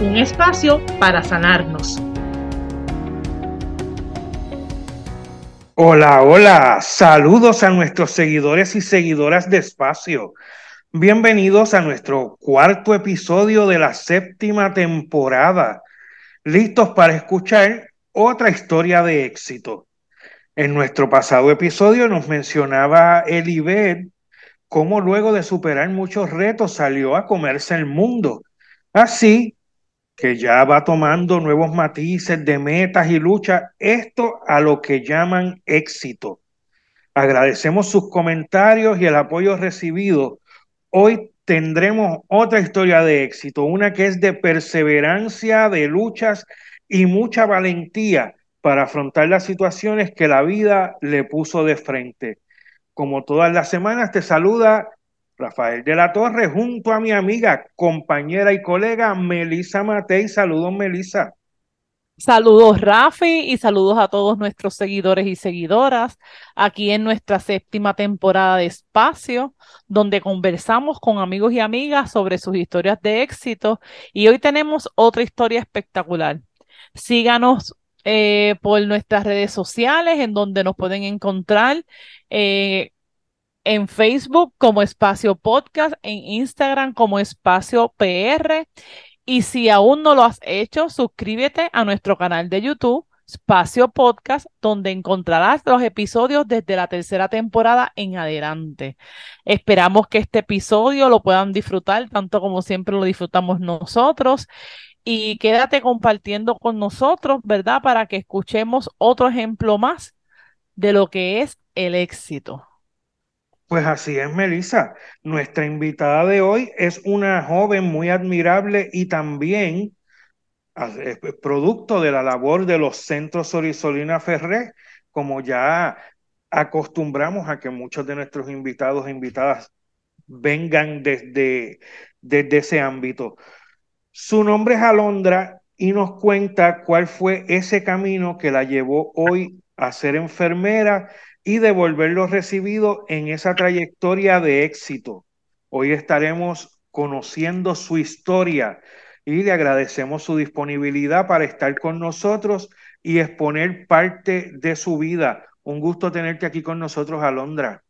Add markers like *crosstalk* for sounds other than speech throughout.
Un espacio para sanarnos. Hola, hola, saludos a nuestros seguidores y seguidoras de Espacio. Bienvenidos a nuestro cuarto episodio de la séptima temporada. Listos para escuchar otra historia de éxito. En nuestro pasado episodio nos mencionaba Elibet cómo luego de superar muchos retos salió a comerse el mundo. Así que ya va tomando nuevos matices de metas y luchas, esto a lo que llaman éxito. Agradecemos sus comentarios y el apoyo recibido. Hoy tendremos otra historia de éxito, una que es de perseverancia, de luchas y mucha valentía para afrontar las situaciones que la vida le puso de frente. Como todas las semanas, te saluda Rafael de la Torre, junto a mi amiga, compañera y colega Melisa Matei. Saludos, Melisa. Saludos, Rafi, y saludos a todos nuestros seguidores y seguidoras aquí en nuestra séptima temporada de Espacio, donde conversamos con amigos y amigas sobre sus historias de éxito. Y hoy tenemos otra historia espectacular. Síganos eh, por nuestras redes sociales, en donde nos pueden encontrar. Eh, en Facebook como Espacio Podcast, en Instagram como Espacio PR. Y si aún no lo has hecho, suscríbete a nuestro canal de YouTube, Espacio Podcast, donde encontrarás los episodios desde la tercera temporada en adelante. Esperamos que este episodio lo puedan disfrutar tanto como siempre lo disfrutamos nosotros. Y quédate compartiendo con nosotros, ¿verdad? Para que escuchemos otro ejemplo más de lo que es el éxito. Pues así es, Melissa. Nuestra invitada de hoy es una joven muy admirable y también producto de la labor de los centros Sorisolina Ferré, como ya acostumbramos a que muchos de nuestros invitados e invitadas vengan desde, desde ese ámbito. Su nombre es Alondra y nos cuenta cuál fue ese camino que la llevó hoy a ser enfermera y devolver lo recibido en esa trayectoria de éxito. Hoy estaremos conociendo su historia y le agradecemos su disponibilidad para estar con nosotros y exponer parte de su vida. Un gusto tenerte aquí con nosotros, Alondra.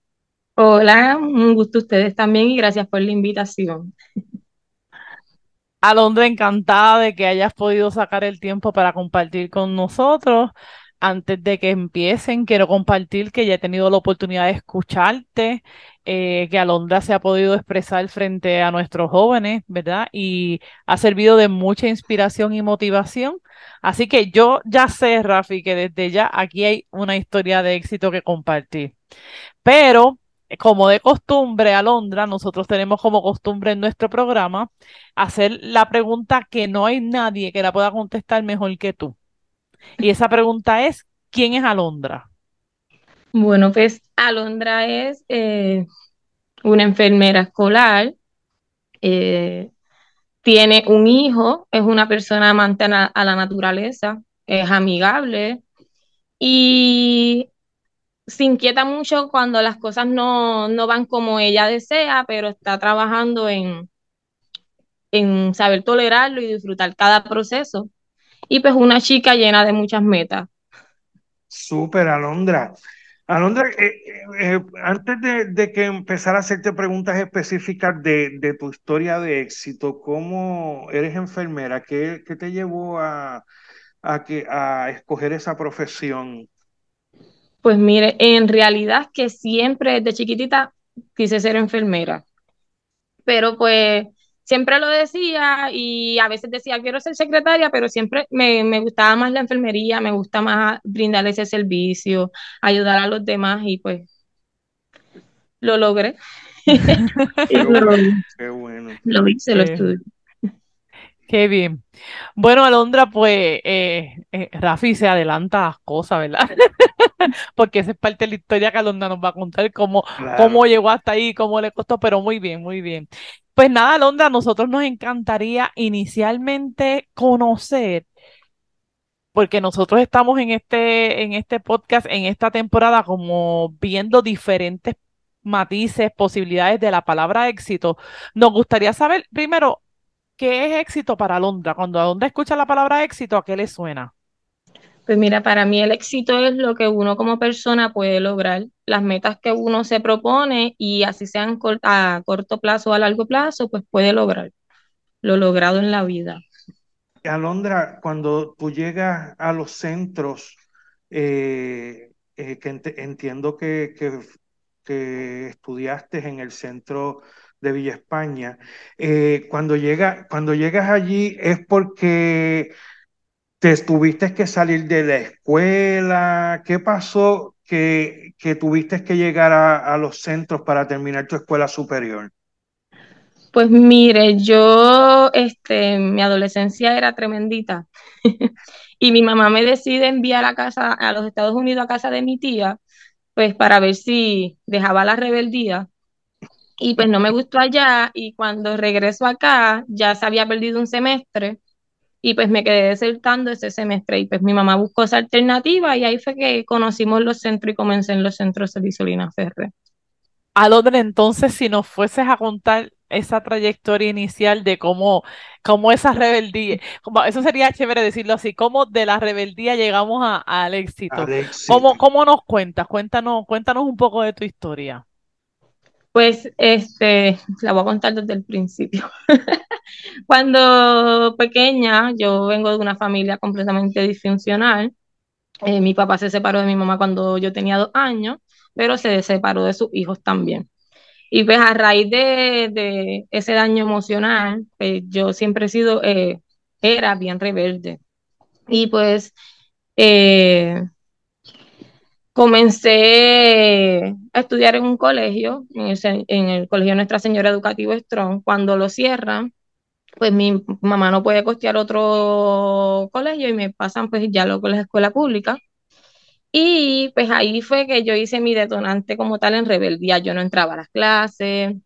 Hola, un gusto ustedes también y gracias por la invitación. Alondra, encantada de que hayas podido sacar el tiempo para compartir con nosotros antes de que empiecen, quiero compartir que ya he tenido la oportunidad de escucharte, eh, que Alondra se ha podido expresar frente a nuestros jóvenes, ¿verdad? Y ha servido de mucha inspiración y motivación. Así que yo ya sé, Rafi, que desde ya aquí hay una historia de éxito que compartir. Pero, como de costumbre, Alondra, nosotros tenemos como costumbre en nuestro programa hacer la pregunta que no hay nadie que la pueda contestar mejor que tú. Y esa pregunta es, ¿quién es Alondra? Bueno, pues Alondra es eh, una enfermera escolar, eh, tiene un hijo, es una persona amante a la naturaleza, es amigable y se inquieta mucho cuando las cosas no, no van como ella desea, pero está trabajando en, en saber tolerarlo y disfrutar cada proceso y pues una chica llena de muchas metas. Súper, Alondra. Alondra, eh, eh, eh, antes de, que empezara a hacerte preguntas específicas de, tu historia de éxito, ¿cómo eres enfermera? ¿Qué, te llevó a, que, a escoger esa profesión? Pues mire, en realidad que siempre desde chiquitita quise ser enfermera, pero pues siempre lo decía y a veces decía, quiero ser secretaria, pero siempre me, gustaba más la enfermería, me gusta más brindar ese servicio, ayudar a los demás y pues lo logré. Qué *laughs* bueno. Lo hice, lo estudié. Qué bien. Bueno, Alondra, pues eh, eh, Rafi se adelanta las cosas, ¿verdad? *laughs* Porque esa es parte de la historia que Alondra nos va a contar, cómo, cómo llegó hasta ahí, cómo le costó, pero muy bien, muy bien. Pues nada, Alondra, a nosotros nos encantaría inicialmente conocer, porque nosotros estamos en este, en este podcast, en esta temporada, como viendo diferentes matices, posibilidades de la palabra éxito. Nos gustaría saber, primero, ¿qué es éxito para Alondra? Cuando Alondra escucha la palabra éxito, ¿a qué le suena? Pues mira, para mí el éxito es lo que uno como persona puede lograr, las metas que uno se propone y así sean a corto plazo o a largo plazo, pues puede lograr lo logrado en la vida. Alondra, cuando tú llegas a los centros, eh, eh, que entiendo que, que, estudiaste en el centro de Villa España, eh, cuando, llega, cuando llegas allí es porque te tuviste que salir de la escuela, ¿qué pasó que, que tuviste que llegar a, a los centros para terminar tu escuela superior? Pues mire, yo, este, mi adolescencia era tremendita *laughs* y mi mamá me decide enviar a casa, a los Estados Unidos, a casa de mi tía, pues para ver si dejaba la rebeldía. Y pues no me gustó allá y cuando regreso acá ya se había perdido un semestre y pues me quedé desertando ese semestre y pues mi mamá buscó esa alternativa y ahí fue que conocimos los centros y comencé en los centros de Isolina Ferre. Alondra, entonces, si nos fueses a contar esa trayectoria inicial de cómo, cómo esa rebeldía, como, eso sería chévere decirlo así, cómo de la rebeldía llegamos al éxito. ¿Cómo, ¿Cómo, nos cuentas? Cuéntanos, cuéntanos un poco de tu historia. Pues este, la voy a contar desde el principio. *laughs* Cuando pequeña, yo vengo de una familia completamente disfuncional. Eh, mi papá se separó de mi mamá cuando yo tenía dos años, pero se separó de sus hijos también. Y pues a raíz de, ese daño emocional, pues yo siempre he sido, eh, era bien rebelde. Y pues eh, comencé a estudiar en un colegio, en el, Colegio Nuestra Señora Educativo Strong. Cuando lo cierran, pues mi mamá no puede costear otro colegio y me pasan pues ya lo con la escuela pública. Y pues ahí fue que yo hice mi detonante como tal en rebeldía. Yo no entraba a las clases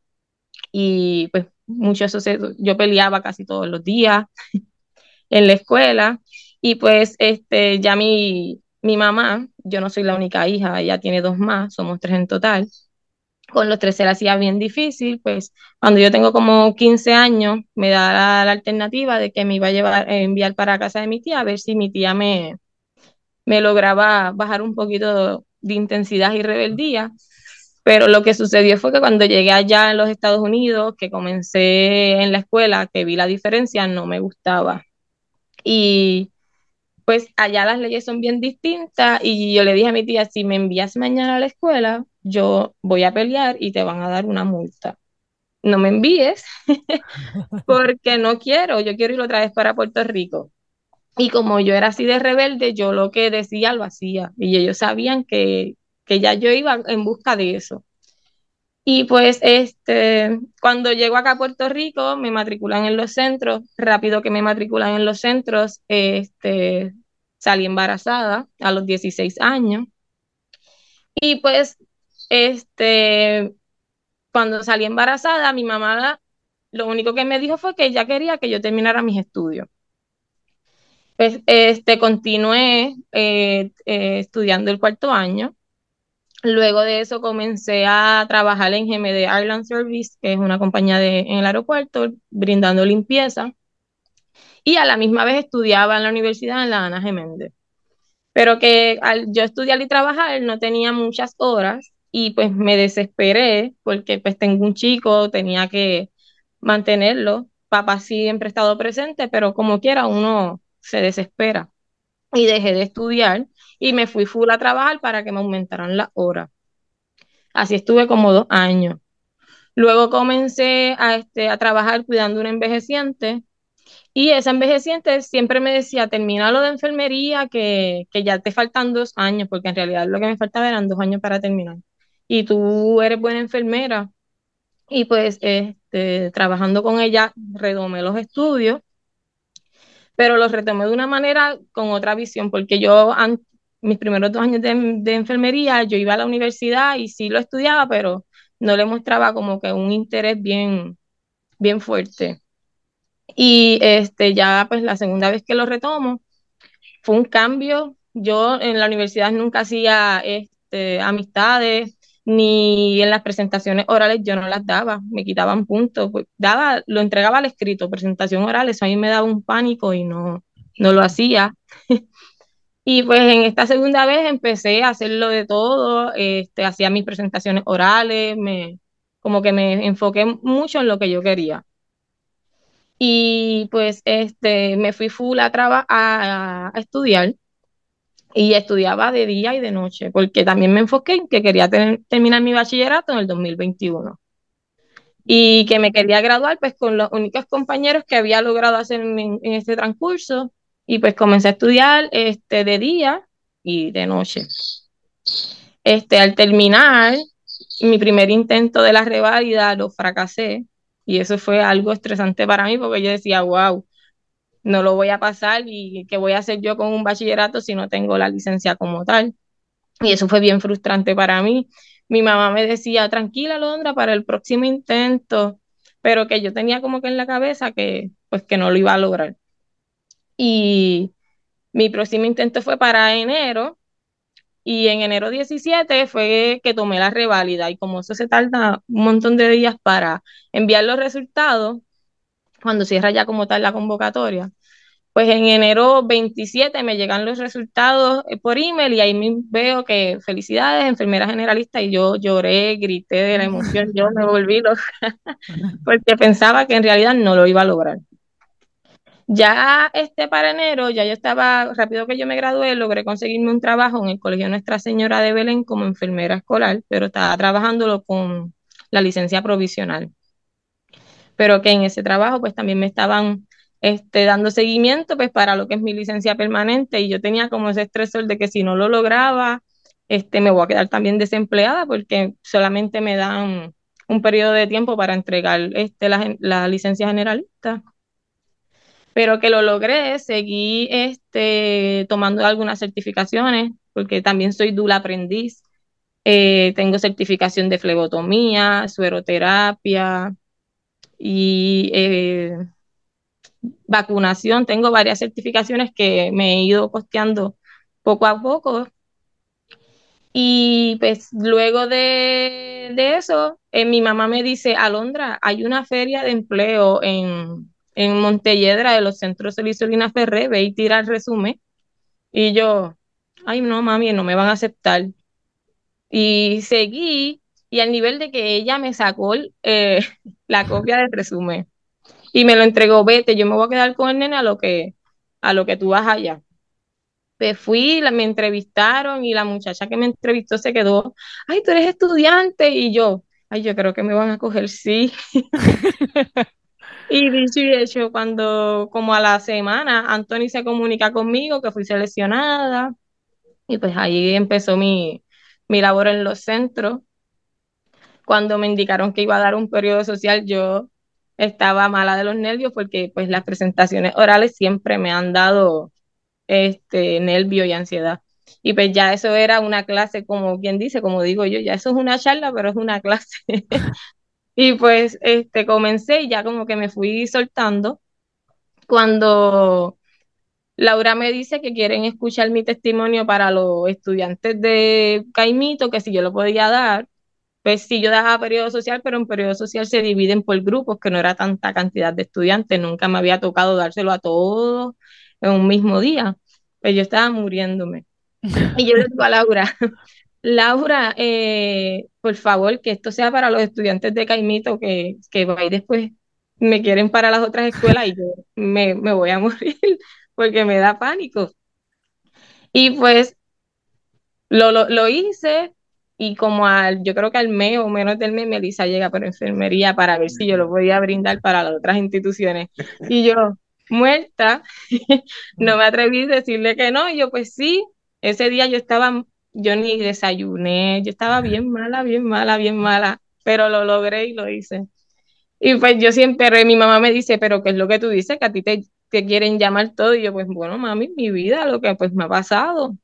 y pues mucho eso yo peleaba casi todos los días *laughs* en la escuela. Y pues este, ya mi, mi mamá, yo no soy la única hija, ella tiene dos más, somos tres en total. Con los tres se hacía bien difícil, pues cuando yo tengo como 15 años, me da la, alternativa de que me iba a llevar, enviar para casa de mi tía a ver si mi tía me, me lograba bajar un poquito de intensidad y rebeldía. Pero lo que sucedió fue que cuando llegué allá en los Estados Unidos, que comencé en la escuela, que vi la diferencia, no me gustaba. Y pues allá las leyes son bien distintas y yo le dije a mi tía, si me envías mañana a la escuela, yo voy a pelear y te van a dar una multa. No me envíes *laughs* porque no quiero, yo quiero ir otra vez para Puerto Rico. Y como yo era así de rebelde, yo lo que decía lo hacía. Y ellos sabían que, que ya yo iba en busca de eso. Y pues este, cuando llego acá a Puerto Rico, me matriculan en los centros. Rápido que me matriculan en los centros, este, salí embarazada a los 16 años. Y pues, este, cuando salí embarazada, mi mamá lo único que me dijo fue que ella quería que yo terminara mis estudios. Pues, este, continué eh, eh, estudiando el cuarto año. Luego de eso comencé a trabajar en GMD Airline Service, que es una compañía de, en el aeropuerto, brindando limpieza. Y a la misma vez estudiaba en la universidad en la Ana Geméndez. Pero que al yo estudiar y trabajar no tenía muchas horas y pues me desesperé porque pues tengo un chico, tenía que mantenerlo. Papá siempre ha estado presente, pero como quiera uno se desespera. Y dejé de estudiar y me fui full a trabajar para que me aumentaran las horas. Así estuve como dos años. Luego comencé a, este, a trabajar cuidando una envejeciente y esa envejeciente siempre me decía, termina lo de enfermería, que, que, ya te faltan dos años, porque en realidad lo que me faltaba eran dos años para terminar. Y tú eres buena enfermera. Y pues este, trabajando con ella, redomé los estudios pero lo retomé de una manera con otra visión, porque yo, mis primeros dos años de, de enfermería, yo iba a la universidad y sí lo estudiaba, pero no le mostraba como que un interés bien, bien fuerte. Y este, ya pues la segunda vez que lo retomo, fue un cambio. Yo en la universidad nunca hacía este, amistades, ni en las presentaciones orales yo no las daba, me quitaban puntos, pues, daba, lo entregaba al escrito, presentación oral, eso a mí me daba un pánico y no, no lo hacía. *laughs* y pues en esta segunda vez empecé a hacerlo de todo, este, hacía mis presentaciones orales, me, como que me enfoqué mucho en lo que yo quería. Y pues este, me fui full a, a, a estudiar y estudiaba de día y de noche, porque también me enfoqué en que quería terminar mi bachillerato en el 2021 y que me quería graduar pues con los únicos compañeros que había logrado hacer en, este transcurso y pues comencé a estudiar este, de día y de noche. Este, al terminar mi primer intento de la reválida lo fracasé y eso fue algo estresante para mí porque yo decía, wow, no lo voy a pasar y qué voy a hacer yo con un bachillerato si no tengo la licencia como tal. Y eso fue bien frustrante para mí. Mi mamá me decía, tranquila, Londra, para el próximo intento, pero que yo tenía como que en la cabeza que pues que no lo iba a lograr. Y mi próximo intento fue para enero y en enero 17 fue que tomé la reválida y como eso se tarda un montón de días para enviar los resultados, cuando cierra ya como tal la convocatoria. Pues en enero 27 me llegan los resultados eh, por email y ahí veo que felicidades, enfermera generalista, y yo lloré, grité de la *laughs* emoción, yo me volví loca, *laughs* porque pensaba que en realidad no lo iba a lograr. Ya este para enero, ya yo estaba, rápido que yo me gradué, logré conseguirme un trabajo en el Colegio Nuestra Señora de Belén como enfermera escolar, pero estaba trabajándolo con la licencia provisional pero que en ese trabajo pues también me estaban este, dando seguimiento pues para lo que es mi licencia permanente y yo tenía como ese estresor de que si no lo lograba, este, me voy a quedar también desempleada porque solamente me dan un periodo de tiempo para entregar este, la, la licencia generalista. Pero que lo logré, seguí este, tomando algunas certificaciones, porque también soy dula aprendiz. Eh, tengo certificación de flebotomía, sueroterapia, y eh, vacunación. Tengo varias certificaciones que me he ido costeando poco a poco. Y pues luego de, eso, eh, mi mamá me dice, Alondra, hay una feria de empleo en, en Montelledra de los centros de Lisolina Ferré, ve y tira el resumen. Y yo, ay no, mami, no me van a aceptar. Y seguí y al nivel de que ella me sacó eh, *laughs* la copia del resumen y me lo entregó, vete, yo me voy a quedar con el nene a lo que, a lo que tú vas allá. Pues fui, me entrevistaron y la muchacha que me entrevistó se quedó, ay, tú eres estudiante y yo, ay, yo creo que me van a coger, sí. *laughs* y dicho y hecho, cuando como a la semana, Anthony se comunica conmigo que fui seleccionada y pues ahí empezó mi, mi labor en los centros cuando me indicaron que iba a dar un periodo social, yo estaba mala de los nervios porque pues las presentaciones orales siempre me han dado este nervio y ansiedad. Y pues ya eso era una clase, como quien dice, como digo yo, ya eso es una charla, pero es una clase. *laughs* y pues este comencé y ya como que me fui soltando. Cuando Laura me dice que quieren escuchar mi testimonio para los estudiantes de Caimito, que si yo lo podía dar, pues sí, yo daba periodo social, pero en periodo social se dividen por grupos, que no era tanta cantidad de estudiantes, nunca me había tocado dárselo a todos en un mismo día, pues yo estaba muriéndome. *laughs* Y yo le digo a Laura, Laura, eh, por favor, que esto sea para los estudiantes de Caimito que, que después me quieren para las otras escuelas y yo me, me voy a *laughs* morir porque me da pánico. Y pues lo, lo, lo hice, y como al, yo creo que al mes o menos del mes, Melissa llega por enfermería para ver si yo lo podía brindar para las otras instituciones. Y yo, muerta, *laughs* no me atreví a decirle que no. Y yo, pues sí, ese día yo estaba, yo ni desayuné, yo estaba bien mala, bien mala, bien mala, pero lo logré y lo hice. Y pues yo siempre, mi mamá me dice, pero ¿qué es lo que tú dices? Que a ti te, que quieren llamar todo. Y yo, pues bueno, mami, mi vida, lo que pues me ha pasado.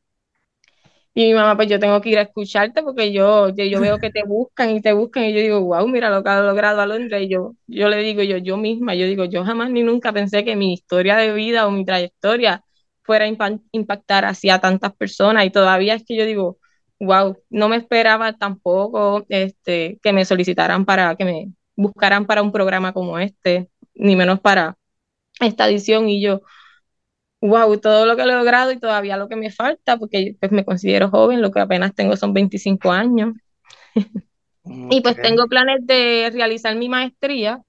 Y mi mamá, pues yo tengo que ir a escucharte porque yo, yo, veo que te buscan y te buscan y yo digo, wow, mira lo que ha logrado Alondra. Y yo, yo le digo, yo, yo misma, yo digo, yo jamás ni nunca pensé que mi historia de vida o mi trayectoria fuera a impactar hacia tantas personas. Y todavía es que yo digo, wow, no me esperaba tampoco este, que me solicitaran para, que me buscaran para un programa como este, ni menos para esta edición. Y yo, wow, todo lo que he logrado y todavía lo que me falta, porque pues me considero joven, lo que apenas tengo son 25 años. *laughs* y pues tengo planes de realizar mi maestría,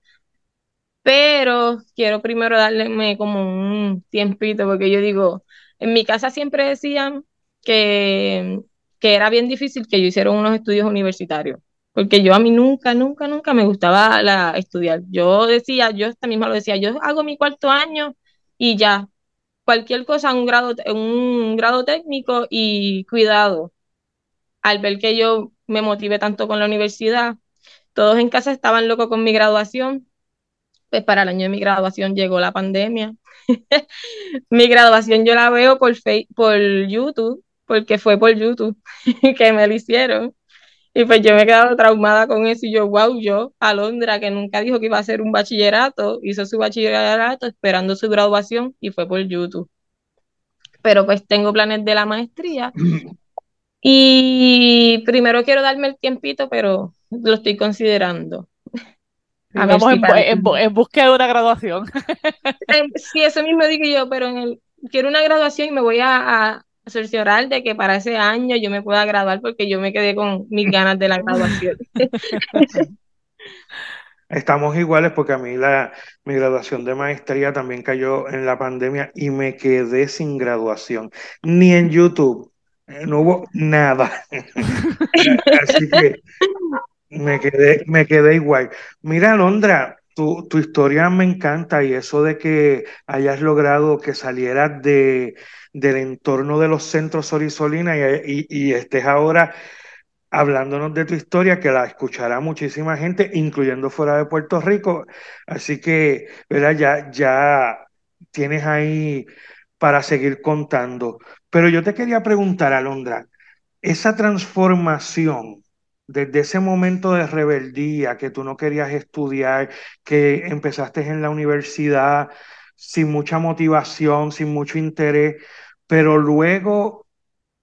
pero quiero primero darle como un tiempito, porque yo digo, en mi casa siempre decían que, que era bien difícil que yo hiciera unos estudios universitarios, porque yo a mí nunca, nunca, nunca me gustaba la, estudiar. Yo decía, yo esta misma lo decía, yo hago mi cuarto año y ya, cualquier cosa, un grado, un grado técnico y cuidado. Al ver que yo me motivé tanto con la universidad, todos en casa estaban locos con mi graduación. Pues para el año de mi graduación llegó la pandemia. *laughs* mi graduación yo la veo por, por YouTube, porque fue por YouTube *laughs* que me lo hicieron. Y pues yo me he quedado traumada con eso y yo, wow, yo, Alondra, que nunca dijo que iba a hacer un bachillerato, hizo su bachillerato esperando su graduación y fue por YouTube. Pero pues tengo planes de la maestría. *clears throat* Y primero quiero darme el tiempito, pero lo estoy considerando. Vamos en, en, búsqueda de una graduación. *laughs* Sí, eso mismo digo yo, pero en el, quiero una graduación y me voy a, cerciorar de que para ese año yo me pueda graduar porque yo me quedé con mis ganas de la graduación. *laughs* Estamos iguales porque a mí la, mi graduación de maestría también cayó en la pandemia y me quedé sin graduación, ni en YouTube, eh, no hubo nada. *laughs* Así que me quedé, me quedé igual. Mira, Londra, tu, tu historia me encanta y eso de que hayas logrado que salieras de, del entorno de los centros Sorisolina y, y, estés ahora hablándonos de tu historia, que la escuchará muchísima gente, incluyendo fuera de Puerto Rico. Así que, ¿verdad? Ya, ya tienes ahí para seguir contando. Pero yo te quería preguntar, Alondra, esa transformación desde ese momento de rebeldía, que tú no querías estudiar, que empezaste en la universidad sin mucha motivación, sin mucho interés, pero luego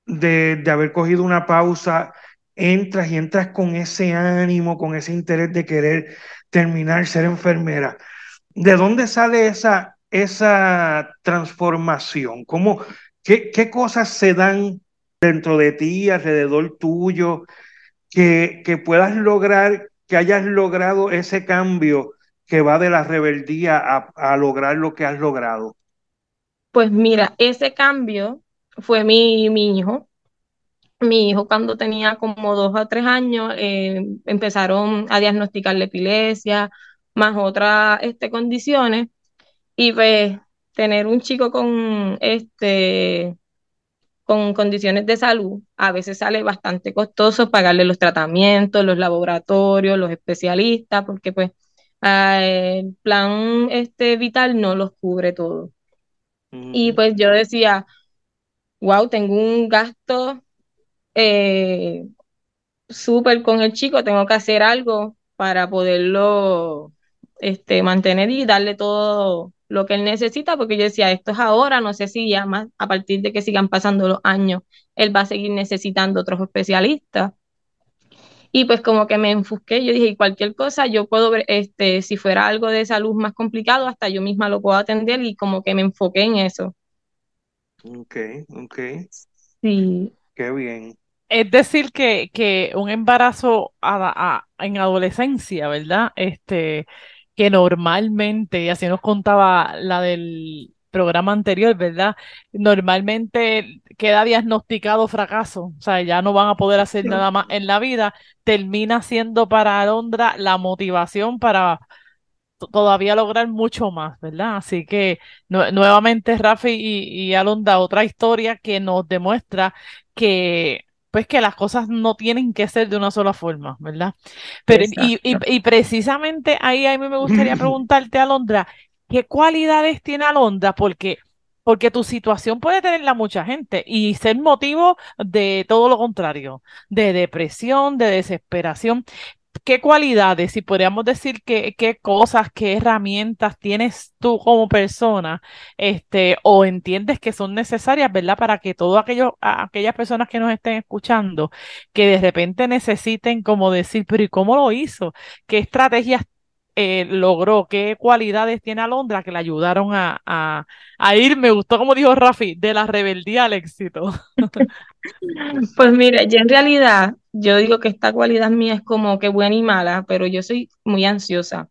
de, haber cogido una pausa, entras y entras con ese ánimo, con ese interés de querer terminar, ser enfermera. ¿De dónde sale esa, esa transformación? ¿Cómo, qué, qué cosas se dan dentro de ti, alrededor tuyo, que, puedas lograr, que hayas logrado ese cambio que va de la rebeldía a, a lograr lo que has logrado? Pues mira, ese cambio fue mi, mi hijo. Mi hijo cuando tenía como dos o tres años eh, empezaron a diagnosticarle epilepsia, más otras este, condiciones. Y pues tener un chico con, este, con condiciones de salud a veces sale bastante costoso pagarle los tratamientos, los laboratorios, los especialistas, porque pues el plan este, vital no los cubre todo. Y pues yo decía, wow, tengo un gasto eh, súper con el chico, tengo que hacer algo para poderlo este, mantener y darle todo lo que él necesita, porque yo decía, esto es ahora, no sé si ya más a partir de que sigan pasando los años, él va a seguir necesitando otros especialistas. Y pues como que me enfusqué, yo dije, y cualquier cosa, yo puedo ver, este, si fuera algo de salud más complicado, hasta yo misma lo puedo atender y como que me enfoqué en eso. Ok, ok. Sí. Qué bien. Es decir, que, que un embarazo en adolescencia, ¿verdad? Este, que normalmente, y así nos contaba la del programa anterior, ¿verdad? Normalmente queda diagnosticado fracaso, o sea, ya no van a poder hacer nada más en la vida, termina siendo para Alondra la motivación para todavía lograr mucho más, ¿verdad? Así que nuevamente Rafi y, y Alondra, otra historia que nos demuestra que pues que las cosas no tienen que ser de una sola forma, ¿verdad? Pero y, y, precisamente ahí a mí me gustaría *laughs* preguntarte, Alondra, ¿qué cualidades tiene Alondra? Porque porque tu situación puede tenerla mucha gente y ser motivo de todo lo contrario, de depresión, de desesperación. ¿Qué cualidades, si podríamos decir qué cosas, qué herramientas tienes tú como persona, este, o entiendes que son necesarias, ¿verdad? Para que todas aquellas personas que nos estén escuchando, que de repente necesiten como decir, pero ¿y cómo lo hizo? ¿Qué estrategias eh, logró, qué cualidades tiene Alondra que le ayudaron a, a, ir, me gustó como dijo Rafi, de la rebeldía al éxito. *laughs* Pues mire, yo en realidad, yo digo que esta cualidad mía es como que buena y mala, pero yo soy muy ansiosa.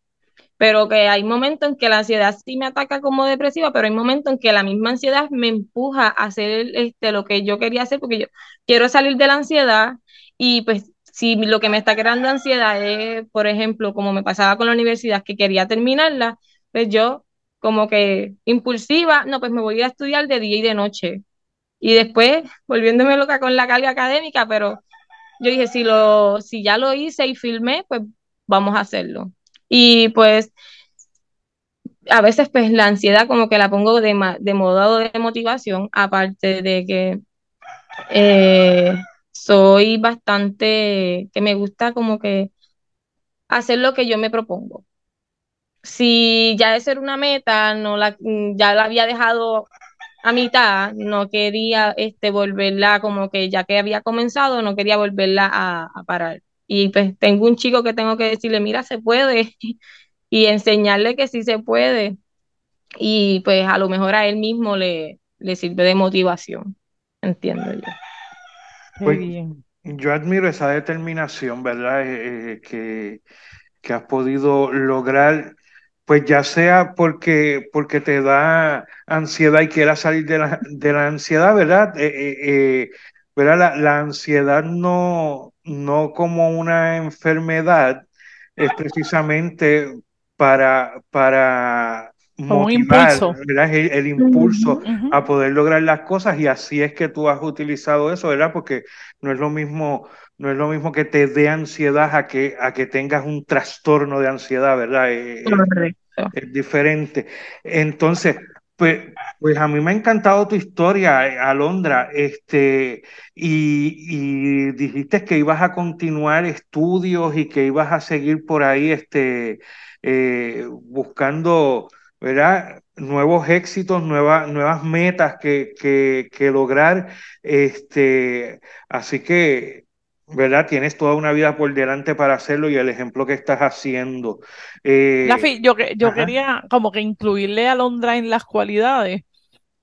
Pero que hay momentos en que la ansiedad sí me ataca como depresiva, pero hay momentos en que la misma ansiedad me empuja a hacer este, lo que yo quería hacer, porque yo quiero salir de la ansiedad y pues si lo que me está creando ansiedad es, por ejemplo, como me pasaba con la universidad, que quería terminarla, pues yo como que impulsiva, no, pues me voy a estudiar de día y de noche. Y después volviéndome loca con la carga académica, pero yo dije, si, lo, si ya lo hice y filmé, pues vamos a hacerlo. Y pues a veces pues la ansiedad como que la pongo de, de modo de motivación, aparte de que eh, soy bastante, que me gusta como que hacer lo que yo me propongo. Si ya de ser una meta, no la, ya la había dejado a mitad, no quería este, volverla como que ya que había comenzado, no quería volverla a, parar. Y pues tengo un chico que tengo que decirle, mira, se puede, *laughs* y enseñarle que sí se puede. Y pues a lo mejor a él mismo le, le sirve de motivación, entiendo yo. Pues, yo admiro esa determinación, ¿verdad? Eh, eh, que, que, has podido lograr, pues ya sea porque, porque te da ansiedad y quieras salir de la, de la ansiedad, ¿verdad? Eh, ¿verdad? La, ansiedad no, no como una enfermedad, es precisamente para, para motivar, El, impulso a poder lograr las cosas y así es que tú has utilizado eso, ¿verdad? Porque no es lo mismo, no es lo mismo que te dé ansiedad a que, a que tengas un trastorno de ansiedad, ¿verdad? Es, es diferente. Entonces, pues, pues a mí me ha encantado tu historia, eh, Alondra, este, y, y, dijiste que ibas a continuar estudios y que ibas a seguir por ahí este, eh, buscando ¿verdad? Nuevos éxitos, nuevas, nuevas metas que, que, lograr. Este, así que, ¿verdad? Tienes toda una vida por delante para hacerlo y el ejemplo que estás haciendo. Eh, yo, yo quería como que incluirle a Londra en las cualidades,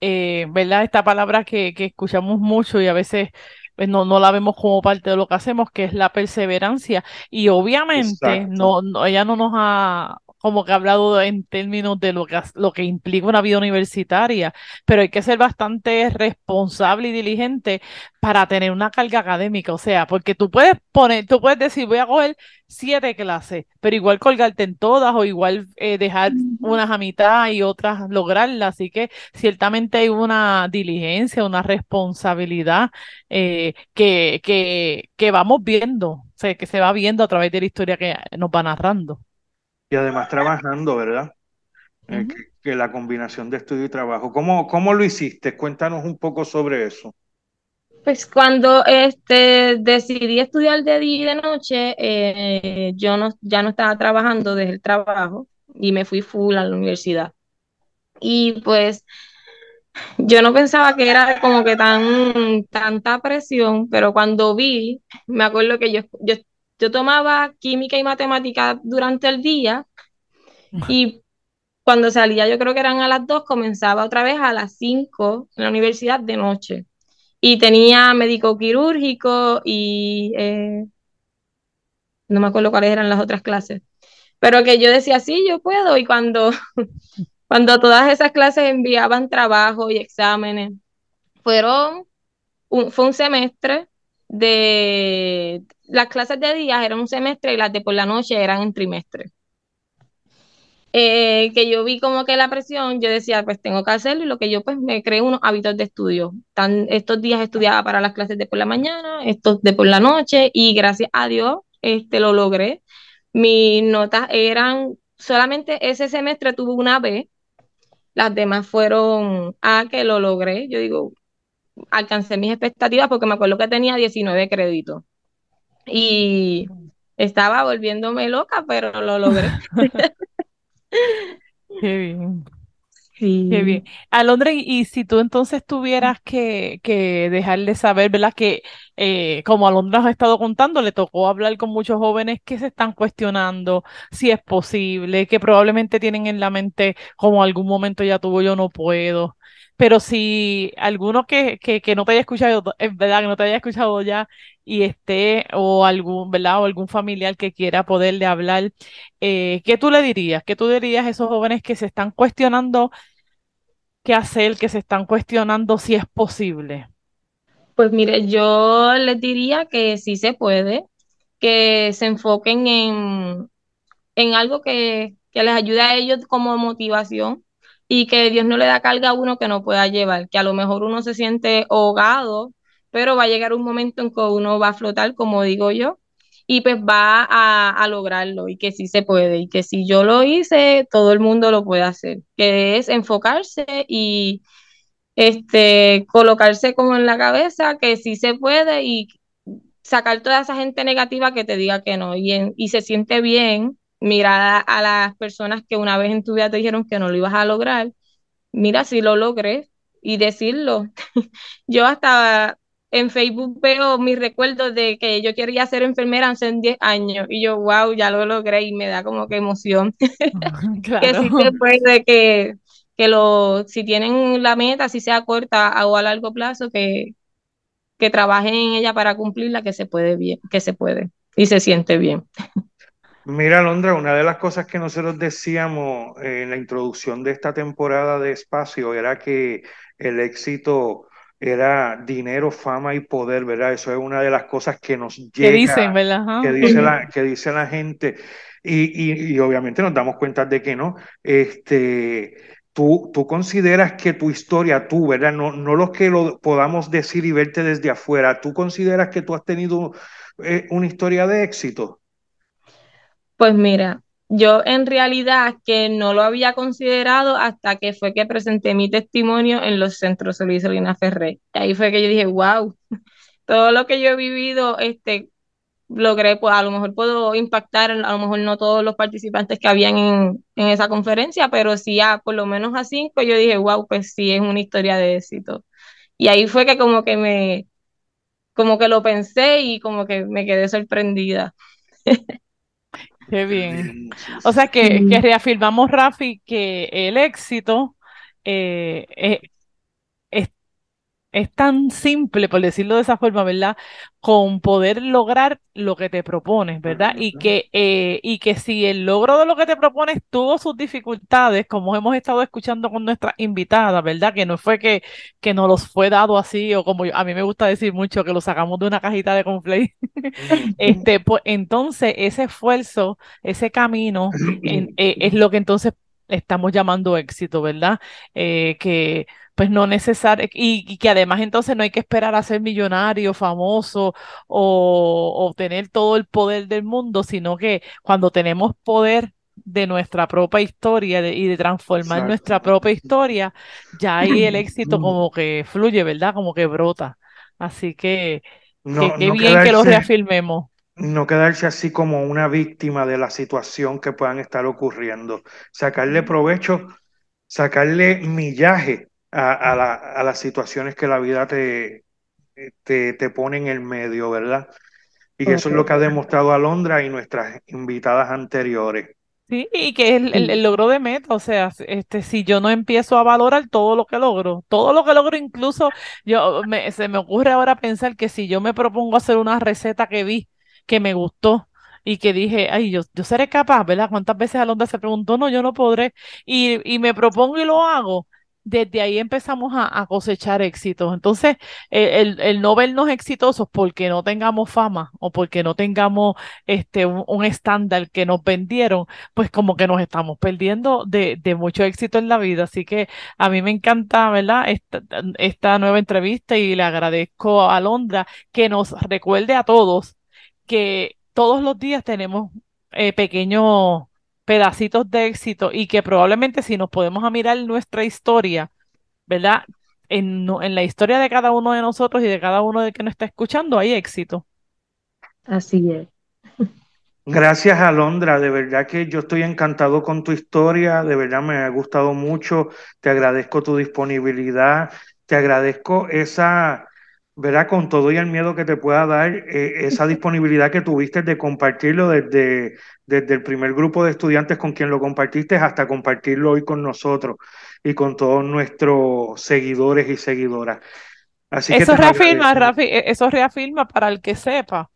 eh, ¿verdad? Esta palabra que, que escuchamos mucho y a veces pues, no, no la vemos como parte de lo que hacemos, que es la perseverancia. Y obviamente no, no, ella no nos ha como que ha hablado en términos de lo que, lo que implica una vida universitaria, pero hay que ser bastante responsable y diligente para tener una carga académica, o sea, porque tú puedes poner, tú puedes decir, voy a coger siete clases, pero igual colgarte en todas o igual eh, dejar unas a mitad y otras lograrlas, así que ciertamente hay una diligencia, una responsabilidad eh, que, que, que vamos viendo, o sea, que se va viendo a través de la historia que nos va narrando y además trabajando, ¿verdad? Eh, que, la combinación de estudio y trabajo. ¿Cómo, ¿Cómo lo hiciste? Cuéntanos un poco sobre eso. Pues cuando este, decidí estudiar de día y de noche, eh, yo no, ya no estaba trabajando desde el trabajo y me fui full a la universidad. Y pues yo no pensaba que era como que tan tanta presión, pero cuando vi, me acuerdo que yo, yo yo tomaba química y matemática durante el día y cuando salía, yo creo que eran a las 2, comenzaba otra vez a las 5 en la universidad de noche. Y tenía médico quirúrgico y eh, no me acuerdo cuáles eran las otras clases. Pero que yo decía, sí, yo puedo. Y cuando, *laughs* cuando todas esas clases enviaban trabajo y exámenes, fueron fue un semestre de las clases de días eran un semestre y las de por la noche eran un trimestre. Eh, que yo vi como que la presión, yo decía, pues tengo que hacerlo y lo que yo pues me creé unos hábitos de estudio. Tan, estos días estudiaba para las clases de por la mañana, estos de por la noche y gracias a Dios este, lo logré. Mis notas eran, solamente ese semestre tuve una B las demás fueron, ah, que lo logré. Yo digo, alcancé mis expectativas porque me acuerdo que tenía 19 créditos. Y estaba volviéndome loca, pero lo logré. *laughs* Qué bien. Qué bien. Alondra, y, si tú entonces tuvieras que, que dejarle saber, ¿verdad? Que eh, como Alondra nos ha estado contando, le tocó hablar con muchos jóvenes que se están cuestionando si es posible, que probablemente tienen en la mente como algún momento ya tuvo, yo no puedo. Pero si alguno que, que, que no te haya escuchado, es verdad que no te haya escuchado ya y esté, o algún, ¿verdad? O algún familiar que quiera poderle hablar, eh, ¿qué tú le dirías? ¿Qué tú dirías a esos jóvenes que se están cuestionando qué hacer, que se están cuestionando si es posible? Pues mire, yo les diría que sí se puede, que se enfoquen en, en algo que, que les ayude a ellos como motivación y que Dios no le da carga a uno que no pueda llevar, que a lo mejor uno se siente ahogado, pero va a llegar un momento en que uno va a flotar, como digo yo, y pues va a, lograrlo y que sí se puede y que si yo lo hice, todo el mundo lo puede hacer, que es enfocarse y este, colocarse como en la cabeza que sí se puede y sacar toda esa gente negativa que te diga que no y, y se siente bien mirar a, las personas que una vez en tu vida te dijeron que no lo ibas a lograr, mira si lo logré y decirlo. *laughs* yo hasta en Facebook veo mis recuerdos de que yo quería ser enfermera hace 10 años y yo, wow, ya lo logré y me da como que emoción. *laughs* *laughs* que sí se puede, que, que lo, si tienen la meta, si sea corta o a largo plazo, que, que trabajen en ella para cumplirla, que se puede bien, que se puede y se siente bien. Mira, Londra, una de las cosas que nosotros decíamos en la introducción de esta temporada de Espacio era que el éxito era dinero, fama y poder, ¿verdad? Eso es una de las cosas que nos llega, que dicen, ¿verdad? Que dice la, *laughs* que dice la gente. Y, y, obviamente nos damos cuenta de que no. Este, tú, tú consideras que tu historia, tú, ¿verdad? No, no lo que lo podamos decir y verte desde afuera, ¿tú consideras que tú has tenido eh, una historia de éxito? Pues mira, yo en realidad que no lo había considerado hasta que fue que presenté mi testimonio en los centros Solís Solina Ferré. ahí fue que yo dije, wow, *laughs* todo lo que yo he vivido, este, logré, pues a lo mejor puedo impactar, a lo mejor no todos los participantes que habían en, en esa conferencia, pero sí a por lo menos a cinco, yo dije, wow, pues sí, es una historia de éxito. Y ahí fue que como que me, como que lo pensé y como que me quedé sorprendida. *laughs* Qué bien. O sea que, que reafirmamos, Rafi, que el éxito eh, eh, es, es tan simple, por decirlo de esa forma, ¿verdad? Con poder lograr lo que te propones, ¿verdad? Y que, eh, y que si el logro de lo que te propones tuvo sus dificultades, como hemos estado escuchando con nuestra invitada, ¿verdad? Que no fue que, que nos los fue dado así, o como a mí me gusta decir mucho, que lo sacamos de una cajita de conflay. *laughs* este, pues entonces ese esfuerzo, ese camino, eh, es lo que entonces estamos llamando éxito, ¿verdad? Eh, que pues no necesario, y, que además entonces no hay que esperar a ser millonario, famoso o, o, tener todo el poder del mundo, sino que cuando tenemos poder de nuestra propia historia y de transformar nuestra propia historia, ya ahí el *clears throat* éxito como que fluye, ¿verdad? Como que brota. Así que, qué bien que lo reafirmemos no quedarse así como una víctima de la situación que puedan estar ocurriendo, sacarle provecho, sacarle millaje a, las situaciones que la vida te, te, pone en el medio, ¿verdad? Y eso es lo que ha demostrado Alondra y nuestras invitadas anteriores. Sí, y que es el, logro de meta, o sea, este, si yo no empiezo a valorar todo lo que logro, todo lo que logro, incluso yo me, se me ocurre ahora pensar que si yo me propongo hacer una receta que vi que me gustó y que dije, ay, yo, yo seré capaz, ¿verdad? ¿Cuántas veces Alondra se preguntó, no, yo no podré, y, y me propongo y lo hago? desde ahí empezamos a, cosechar éxitos. Entonces, el, el, no vernos exitosos porque no tengamos fama o porque no tengamos este, un, estándar que nos vendieron, pues como que nos estamos perdiendo de, de, mucho éxito en la vida. Así que a mí me encanta, ¿verdad? Esta, esta nueva entrevista y le agradezco a Alondra que nos recuerde a todos que todos los días tenemos eh, pequeños pedacitos de éxito y que probablemente si nos podemos a mirar nuestra historia, ¿verdad? En, en la historia de cada uno de nosotros y de cada uno de que nos está escuchando hay éxito. Así es. Gracias, Alondra. De verdad que yo estoy encantado con tu historia. De verdad me ha gustado mucho. Te agradezco tu disponibilidad. Te agradezco esa, ¿verdad? Con todo y el miedo que te pueda dar, eh, esa disponibilidad que tuviste de compartirlo desde, desde el primer grupo de estudiantes con quien lo compartiste hasta compartirlo hoy con nosotros y con todos nuestros seguidores y seguidoras. Así eso reafirma, Rafi, e, eso reafirma para el que sepa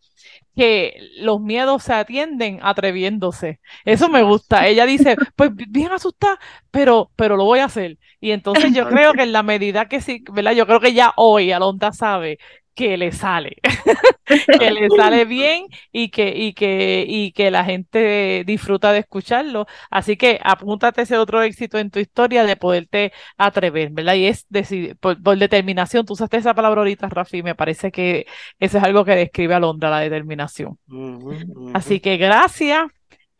que los miedos se atienden atreviéndose. Eso me gusta. Ella dice, pues bien asustada, pero, pero lo voy a hacer. Y entonces yo creo que en la medida que sí, ¿verdad? Yo creo que ya hoy Alonda sabe que le sale, *laughs* que le sale bien y que, y, que, y que la gente disfruta de escucharlo. Así que apúntate ese otro éxito en tu historia de poderte atrever, ¿verdad? Y es decir, por, determinación, tú usaste esa palabra ahorita, Rafi, me parece que eso es algo que describe a Londra, la determinación. Así que gracias.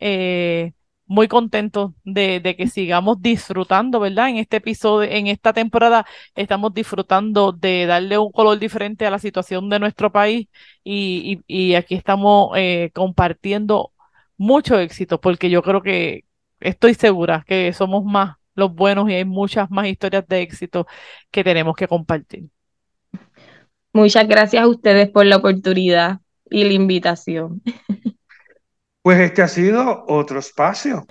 Eh, muy contento de, que sigamos disfrutando, ¿verdad? En este episodio, en esta temporada, estamos disfrutando de darle un color diferente a la situación de nuestro país y, aquí estamos eh, compartiendo mucho éxito, porque yo creo que estoy segura que somos más los buenos y hay muchas más historias de éxito que tenemos que compartir. Muchas gracias a ustedes por la oportunidad y la invitación. Pues este ha sido otro espacio.